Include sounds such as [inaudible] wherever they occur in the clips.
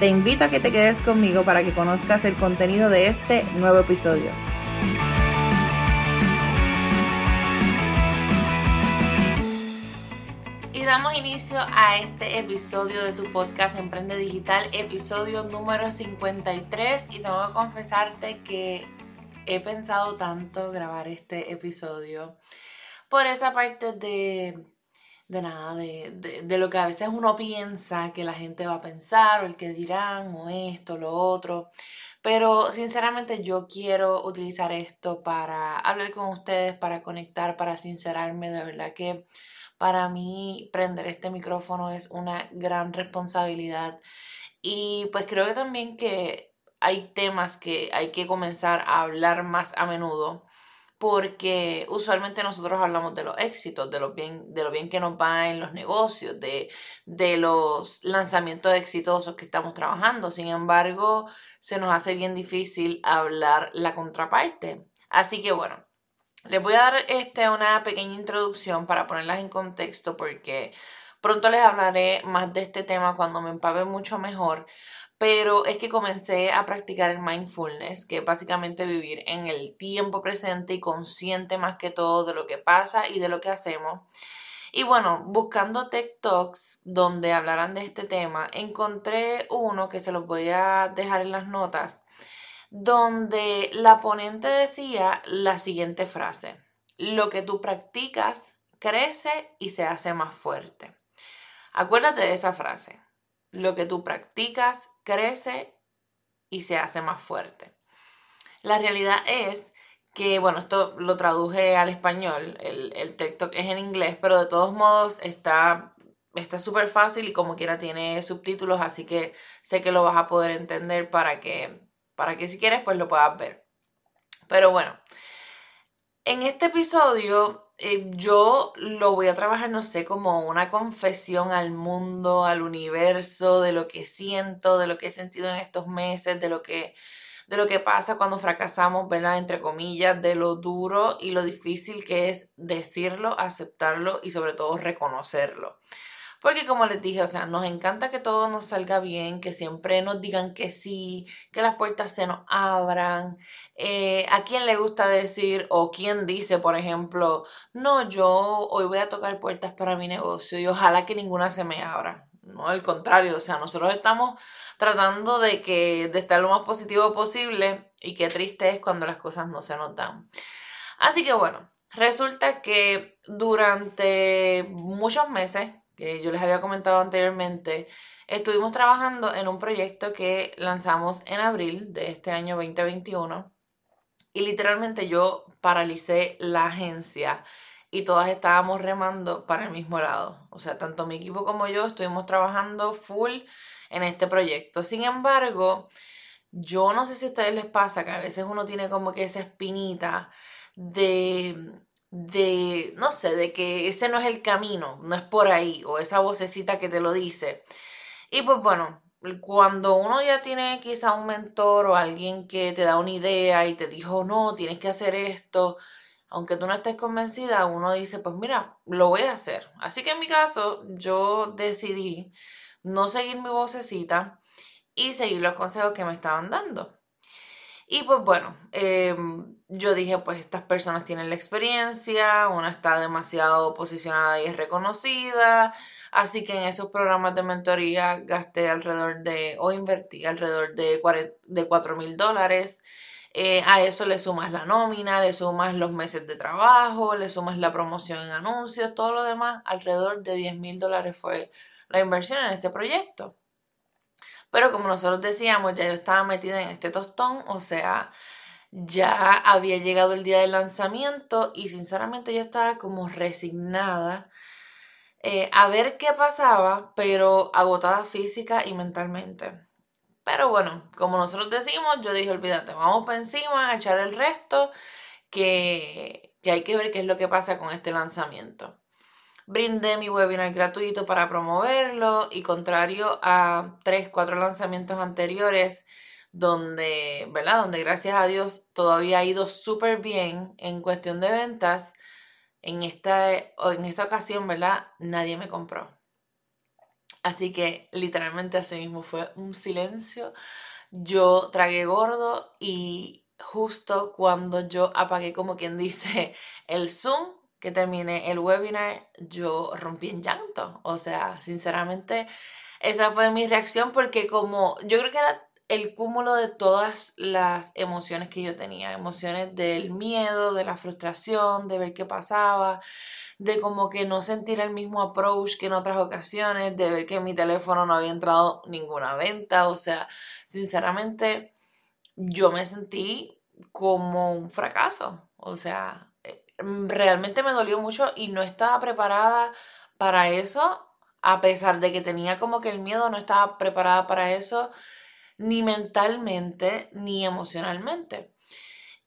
Te invito a que te quedes conmigo para que conozcas el contenido de este nuevo episodio. Y damos inicio a este episodio de tu podcast Emprende Digital, episodio número 53. Y tengo que confesarte que he pensado tanto grabar este episodio por esa parte de, de nada, de, de, lo que a veces uno piensa que la gente va a pensar o el que dirán o esto, lo otro. Pero sinceramente yo quiero utilizar esto para hablar con ustedes, para conectar, para sincerarme. De verdad que para mí prender este micrófono es una gran responsabilidad y pues creo que también que hay temas que hay que comenzar a hablar más a menudo porque usualmente nosotros hablamos de los éxitos, de lo bien, de lo bien que nos va en los negocios, de, de los lanzamientos exitosos que estamos trabajando. Sin embargo, se nos hace bien difícil hablar la contraparte. Así que bueno, les voy a dar este, una pequeña introducción para ponerlas en contexto porque pronto les hablaré más de este tema cuando me empape mucho mejor. Pero es que comencé a practicar el mindfulness, que es básicamente vivir en el tiempo presente y consciente más que todo de lo que pasa y de lo que hacemos. Y bueno, buscando TikToks donde hablaran de este tema, encontré uno que se los voy a dejar en las notas donde la ponente decía la siguiente frase, lo que tú practicas crece y se hace más fuerte. Acuérdate de esa frase, lo que tú practicas crece y se hace más fuerte. La realidad es que, bueno, esto lo traduje al español, el, el TikTok es en inglés, pero de todos modos está está súper fácil y como quiera tiene subtítulos, así que sé que lo vas a poder entender para que para que si quieres pues lo puedas ver. Pero bueno, en este episodio eh, yo lo voy a trabajar, no sé, como una confesión al mundo, al universo, de lo que siento, de lo que he sentido en estos meses, de lo que, de lo que pasa cuando fracasamos, ¿verdad? Entre comillas, de lo duro y lo difícil que es decirlo, aceptarlo y sobre todo reconocerlo. Porque como les dije, o sea, nos encanta que todo nos salga bien, que siempre nos digan que sí, que las puertas se nos abran. Eh, ¿A quién le gusta decir o quién dice, por ejemplo, no, yo hoy voy a tocar puertas para mi negocio y ojalá que ninguna se me abra? No, al contrario, o sea, nosotros estamos tratando de que de estar lo más positivo posible y qué triste es cuando las cosas no se notan. Así que bueno, resulta que durante muchos meses yo les había comentado anteriormente, estuvimos trabajando en un proyecto que lanzamos en abril de este año 2021 y literalmente yo paralicé la agencia y todas estábamos remando para el mismo lado. O sea, tanto mi equipo como yo estuvimos trabajando full en este proyecto. Sin embargo, yo no sé si a ustedes les pasa que a veces uno tiene como que esa espinita de de, no sé, de que ese no es el camino, no es por ahí, o esa vocecita que te lo dice. Y pues bueno, cuando uno ya tiene quizá un mentor o alguien que te da una idea y te dijo, no, tienes que hacer esto, aunque tú no estés convencida, uno dice, pues mira, lo voy a hacer. Así que en mi caso, yo decidí no seguir mi vocecita y seguir los consejos que me estaban dando. Y pues bueno, em, yo dije, pues estas personas tienen la experiencia, una está demasiado posicionada y es reconocida, así que en esos programas de mentoría gasté alrededor de, o invertí alrededor de, de 4 mil dólares. Eh, a eso le sumas la nómina, le sumas los meses de trabajo, le sumas la promoción en anuncios, todo lo demás, alrededor de 10 mil dólares fue la inversión en este proyecto. Pero como nosotros decíamos, ya yo estaba metida en este tostón, o sea, ya había llegado el día del lanzamiento y sinceramente yo estaba como resignada eh, a ver qué pasaba, pero agotada física y mentalmente. Pero bueno, como nosotros decimos, yo dije, olvídate, vamos para encima a echar el resto, que, que hay que ver qué es lo que pasa con este lanzamiento. Brindé mi webinar gratuito para promoverlo y contrario a tres, cuatro lanzamientos anteriores, donde, ¿verdad? Donde gracias a Dios todavía ha ido súper bien en cuestión de ventas, en esta, en esta ocasión, ¿verdad? Nadie me compró. Así que literalmente así mismo fue un silencio. Yo tragué gordo y justo cuando yo apagué como quien dice el Zoom, que terminé el webinar, yo rompí en llanto. O sea, sinceramente, esa fue mi reacción porque como yo creo que era el cúmulo de todas las emociones que yo tenía, emociones del miedo, de la frustración, de ver qué pasaba, de como que no sentir el mismo approach que en otras ocasiones, de ver que mi teléfono no había entrado ninguna venta, o sea, sinceramente yo me sentí como un fracaso, o sea, realmente me dolió mucho y no estaba preparada para eso, a pesar de que tenía como que el miedo, no estaba preparada para eso ni mentalmente ni emocionalmente.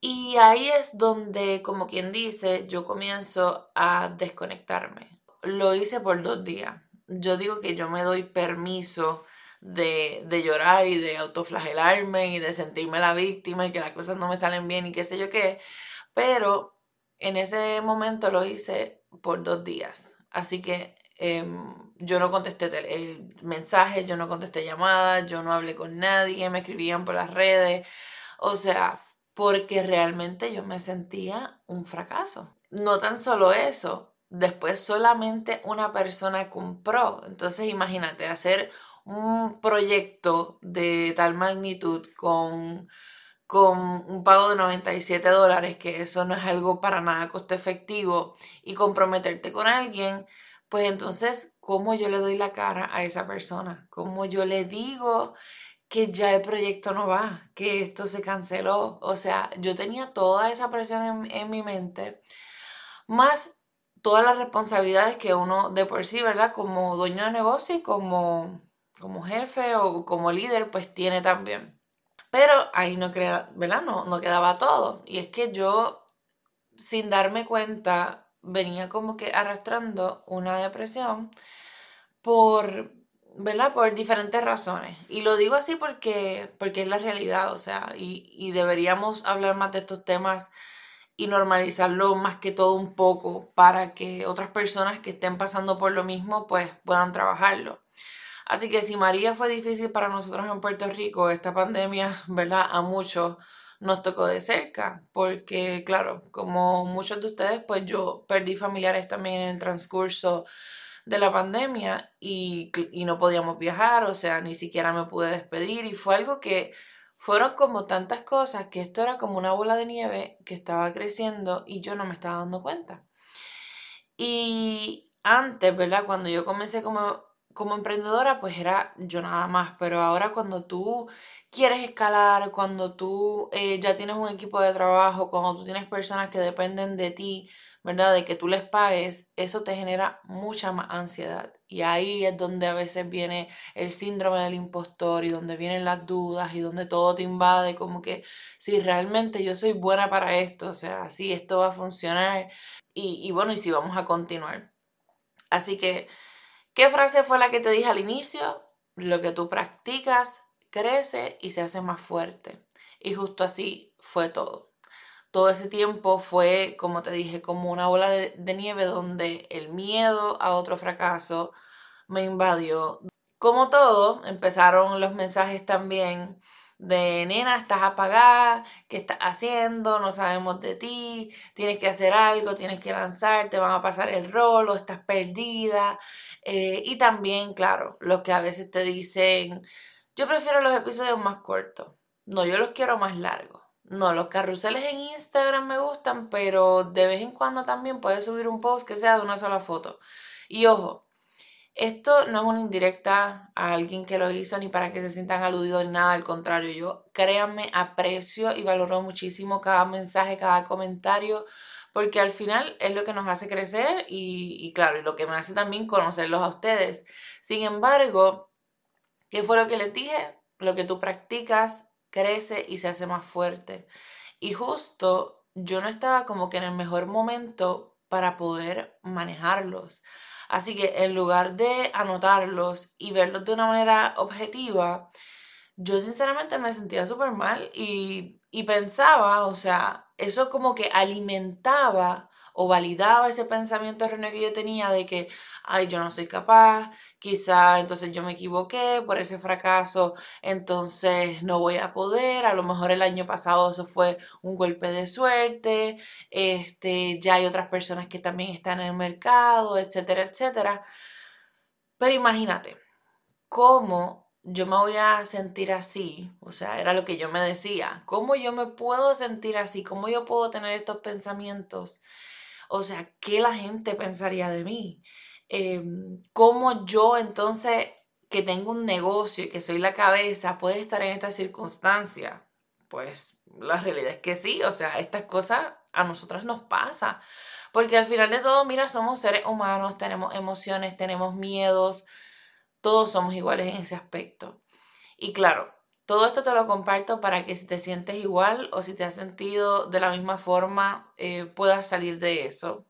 Y ahí es donde, como quien dice, yo comienzo a desconectarme. Lo hice por dos días. Yo digo que yo me doy permiso de, de, llorar y de autoflagelarme y de sentirme la víctima y que las cosas no me salen bien y qué sé yo qué. Pero en ese momento lo hice por dos días. Así que Em, yo no contesté eh, mensajes, yo no contesté llamadas, yo no hablé con nadie, me escribían por las redes. O sea, porque realmente yo me sentía un fracaso. No tan solo eso, después solamente una persona compró. Entonces imagínate, hacer un proyecto de tal magnitud con, con un pago de 97 dólares, que eso no es algo para nada costo efectivo, y comprometerte con alguien pues entonces, ¿cómo yo le doy la cara a esa persona? ¿Cómo yo le digo que ya el proyecto no va, que esto se canceló? O sea, yo tenía toda esa presión en, mi mente, más todas las responsabilidades que uno de por sí, ¿verdad? Como dueño de negocio y como, como jefe o como líder, pues tiene también. Pero ahí no, queda, ¿verdad? No, no quedaba todo. Y es que yo, sin darme cuenta, venía como que arrastrando una depresión por, ¿verdad? Por diferentes razones. Y lo digo así porque, porque es la realidad, o sea, y, y deberíamos hablar más de estos temas y normalizarlo más que todo un poco para que otras personas que estén pasando por lo mismo pues puedan trabajarlo. Así que si María fue difícil para nosotros en Puerto Rico, esta pandemia, ¿verdad? A muchos nos tocó de cerca, porque claro, como muchos de ustedes, pues yo perdí familiares también en el transcurso de la pandemia y, no podíamos viajar, o sea, ni siquiera me pude despedir y fue algo que fueron como tantas cosas que esto era como una bola de nieve que estaba creciendo y yo no me estaba dando cuenta. Y antes, ¿verdad? Cuando yo comencé como, como emprendedora, pues era yo nada más, pero ahora cuando tú quieres escalar, cuando tú eh, ya tienes un equipo de trabajo, cuando tú tienes personas que dependen de ti, ¿verdad? De que tú les pagues, eso te genera mucha más ansiedad. Y ahí es donde a veces viene el síndrome del impostor y donde vienen las dudas y donde todo te invade, como que si realmente yo soy buena para esto, o sea, si esto va a funcionar y, y bueno, y si vamos a continuar. Así que, ¿qué frase fue la que te dije al inicio? Lo que tú practicas crece y se hace más fuerte. Y justo así fue todo. Todo ese tiempo fue, como te dije, como una bola de, nieve donde el miedo a otro fracaso me invadió. Como todo, empezaron los mensajes también de nena, estás apagada, ¿qué estás haciendo? No sabemos de ti, tienes que hacer algo, tienes que lanzar, te van a pasar el rol o estás perdida. Eh, y también, claro, los que a veces te dicen, yo prefiero los episodios más cortos. No, yo los quiero más largos. No, los carruseles en Instagram me gustan, pero de vez en cuando también puedes subir un post que sea de una sola foto. Y ojo, esto no es una indirecta a alguien que lo hizo ni para que se sientan aludidos ni nada, al contrario, yo créanme, aprecio y valoro muchísimo cada mensaje, cada comentario, porque al final es lo que nos hace crecer y, claro, y lo que me hace también conocerlos a ustedes. Sin embargo, ¿Qué fue lo que les dije? lo que tú practicas crece y se hace más fuerte. Y justo yo no estaba como que en el mejor momento para poder manejarlos. Así que en lugar de anotarlos y verlos de una manera objetiva, yo sinceramente me sentía súper mal y pensaba, o sea, eso como que alimentaba o validaba ese pensamiento erróneo que yo tenía de que, ay, yo no soy capaz, quizá entonces yo me equivoqué por ese fracaso, entonces no voy a poder, a lo mejor el año pasado eso fue un golpe de suerte, este, ya hay otras personas que también están en el mercado, etcétera, etcétera. Pero imagínate, ¿cómo yo me voy a sentir así? O sea, era lo que yo me decía, ¿cómo yo me puedo sentir así? ¿Cómo yo puedo tener estos pensamientos? O sea, ¿qué la gente pensaría de mí? Em, ¿Cómo yo entonces, que tengo un negocio y que soy la cabeza, puede estar en esta circunstancia? Pues la realidad es que sí, o sea, estas cosas a nosotras nos pasa. Porque al final de todo, mira, somos seres humanos, tenemos emociones, tenemos miedos, todos somos iguales en ese aspecto. Y claro, todo esto te lo comparto para que si te sientes igual o si te has sentido de la misma forma, eh, puedas salir de eso.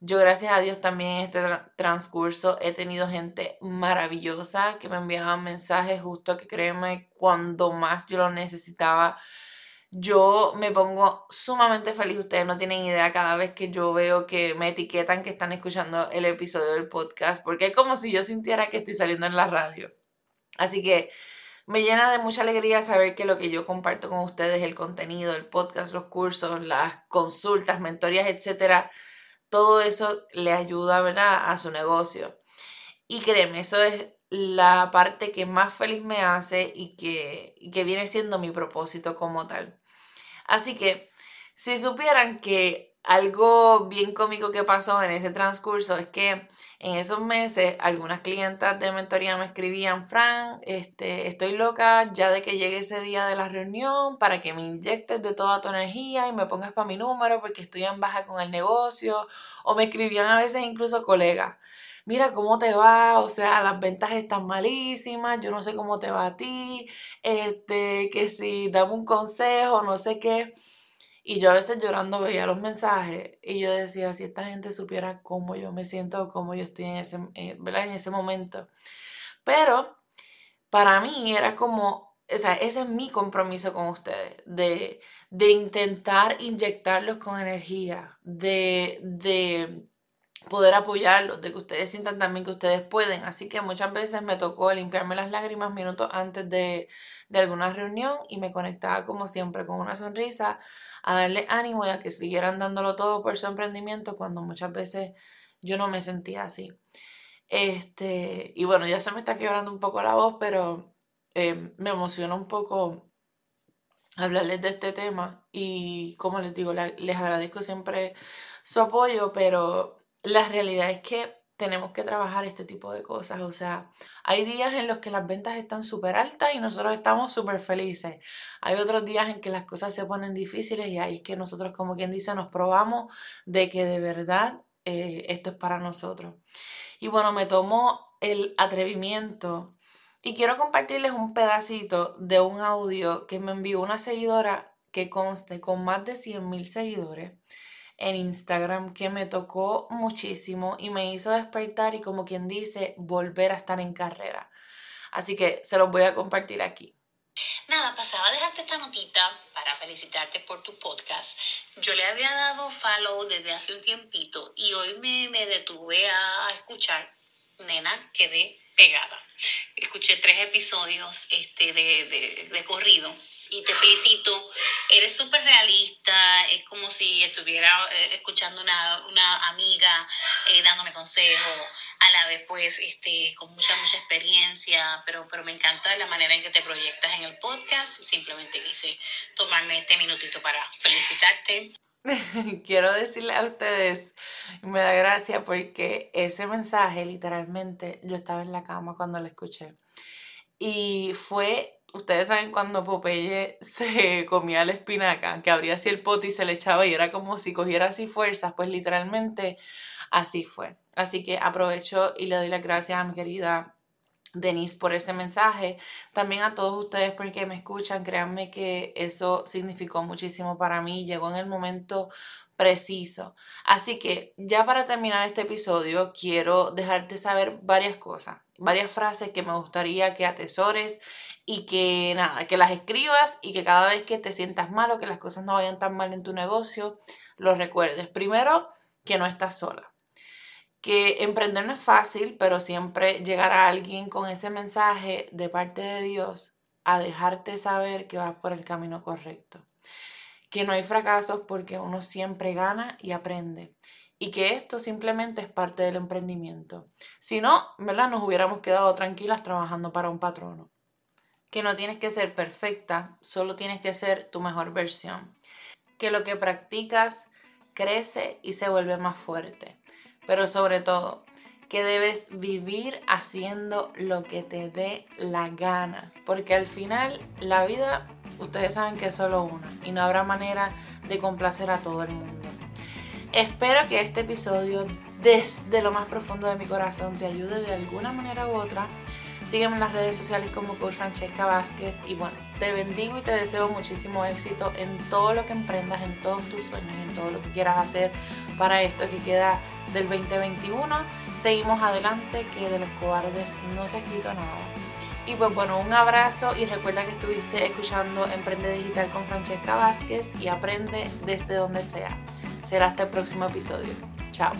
Yo gracias a Dios también en este transcurso he tenido gente maravillosa que me enviaban mensajes justo que créeme cuando más yo lo necesitaba. Yo me pongo sumamente feliz, ustedes no tienen idea cada vez que yo veo que me etiquetan que están escuchando el episodio del podcast, porque es como si yo sintiera que estoy saliendo en la radio. Así que me llena de mucha alegría saber que lo que yo comparto con ustedes, el contenido, el podcast, los cursos, las consultas, mentorías, etcétera, todo eso le ayuda ¿verdad? a su negocio. Y créeme, eso es la parte que más feliz me hace y que, que viene siendo mi propósito como tal. Así que, si supieran que algo bien cómico que pasó en ese transcurso es que en esos meses algunas clientas de mentoría me escribían, Fran, este, estoy loca ya de que llegue ese día de la reunión para que me inyectes de toda tu energía y me pongas para mi número porque estoy en baja con el negocio. O me escribían a veces incluso colegas, mira cómo te va, o sea, las ventas están malísimas, yo no sé cómo te va a ti, este, que si dame un consejo, no sé qué. Y yo a veces llorando veía los mensajes y yo decía, si esta gente supiera cómo yo me siento, cómo yo estoy en ese, eh, en ese momento. Pero para mí era como, o sea, ese es mi compromiso con ustedes, de, de intentar inyectarlos con energía, de, de poder apoyarlos, de que ustedes sientan también que ustedes pueden. Así que muchas veces me tocó limpiarme las lágrimas minutos antes de, de alguna reunión y me conectaba como siempre con una sonrisa a darle ánimo y a que siguieran dándolo todo por su emprendimiento cuando muchas veces yo no me sentía así. Este, y bueno, ya se me está quebrando un poco la voz, pero eh, me emociona un poco hablarles de este tema y como les digo, les agradezco siempre su apoyo, pero la realidad es que tenemos que trabajar este tipo de cosas. O sea, hay días en los que las ventas están súper altas y nosotros estamos súper felices. Hay otros días en que las cosas se ponen difíciles y ahí es que nosotros, como quien dice, nos probamos de que de verdad eh, esto es para nosotros. Y bueno, me tomo el atrevimiento y quiero compartirles un pedacito de un audio que me envió una seguidora que conste con más de 100.000 seguidores en Instagram que me tocó muchísimo y me hizo despertar y como quien dice, volver a estar en carrera. Así que se los voy a compartir aquí. Nada, pasaba a dejarte esta notita para felicitarte por tu podcast. Yo le había dado follow desde hace un tiempito y hoy me, me detuve a escuchar. Nena, quedé pegada. Escuché tres episodios este, de, de, de corrido y te felicito. Eres súper realista, es como si estuviera eh, escuchando una, una amiga eh, dándome consejo, a la vez pues este, con mucha, mucha experiencia, pero, pero me encanta la manera en que te proyectas en el podcast. Simplemente quise tomarme este minutito para felicitarte. [laughs] Quiero decirle a ustedes, me da gracia porque ese mensaje literalmente yo estaba en la cama cuando lo escuché y fue Ustedes saben cuando Popeye [laughs] se comía la espinaca, que abría así el pote y se le echaba y era como si cogiera así fuerzas, pues literalmente así fue. Así que aprovecho y le doy las gracias a mi querida Denise, por ese mensaje. También a todos ustedes porque me escuchan. Créanme que eso significó muchísimo para mí. Llegó en el momento preciso. Así que ya para terminar este episodio, quiero dejarte saber varias cosas, varias frases que me gustaría que atesores y que nada, que las escribas y que cada vez que te sientas mal o que las cosas no vayan tan mal en tu negocio, lo recuerdes. Primero, que no estás sola que emprender no es fácil, pero siempre llegar a alguien con ese mensaje de parte de Dios a dejarte saber que vas por el camino correcto. Que no hay fracasos porque uno siempre gana y aprende. Y que esto simplemente es parte del emprendimiento. Si no, ¿verdad? Nos hubiéramos quedado tranquilas trabajando para un patrono. Que no tienes que ser perfecta, solo tienes que ser tu mejor versión. Que lo que practicas crece y se vuelve más fuerte pero sobre todo que debes vivir haciendo lo que te dé la gana, porque al final la vida ustedes saben que es solo una y no habrá manera de complacer a todo el mundo. Espero que este episodio desde lo más profundo de mi corazón te ayude de alguna manera u otra. Sígueme en las redes sociales como Coach Francesca Vázquez y bueno, te bendigo y te deseo muchísimo éxito en todo lo que emprendas, en todos tus sueños, en todo lo que quieras hacer para esto que queda del 2021. Seguimos adelante, que de los cobardes no se ha escrito nada. Y pues bueno, un abrazo y recuerda que estuviste escuchando Emprende Digital con Francesca Vázquez y aprende desde donde sea. Será hasta el próximo episodio. Chao.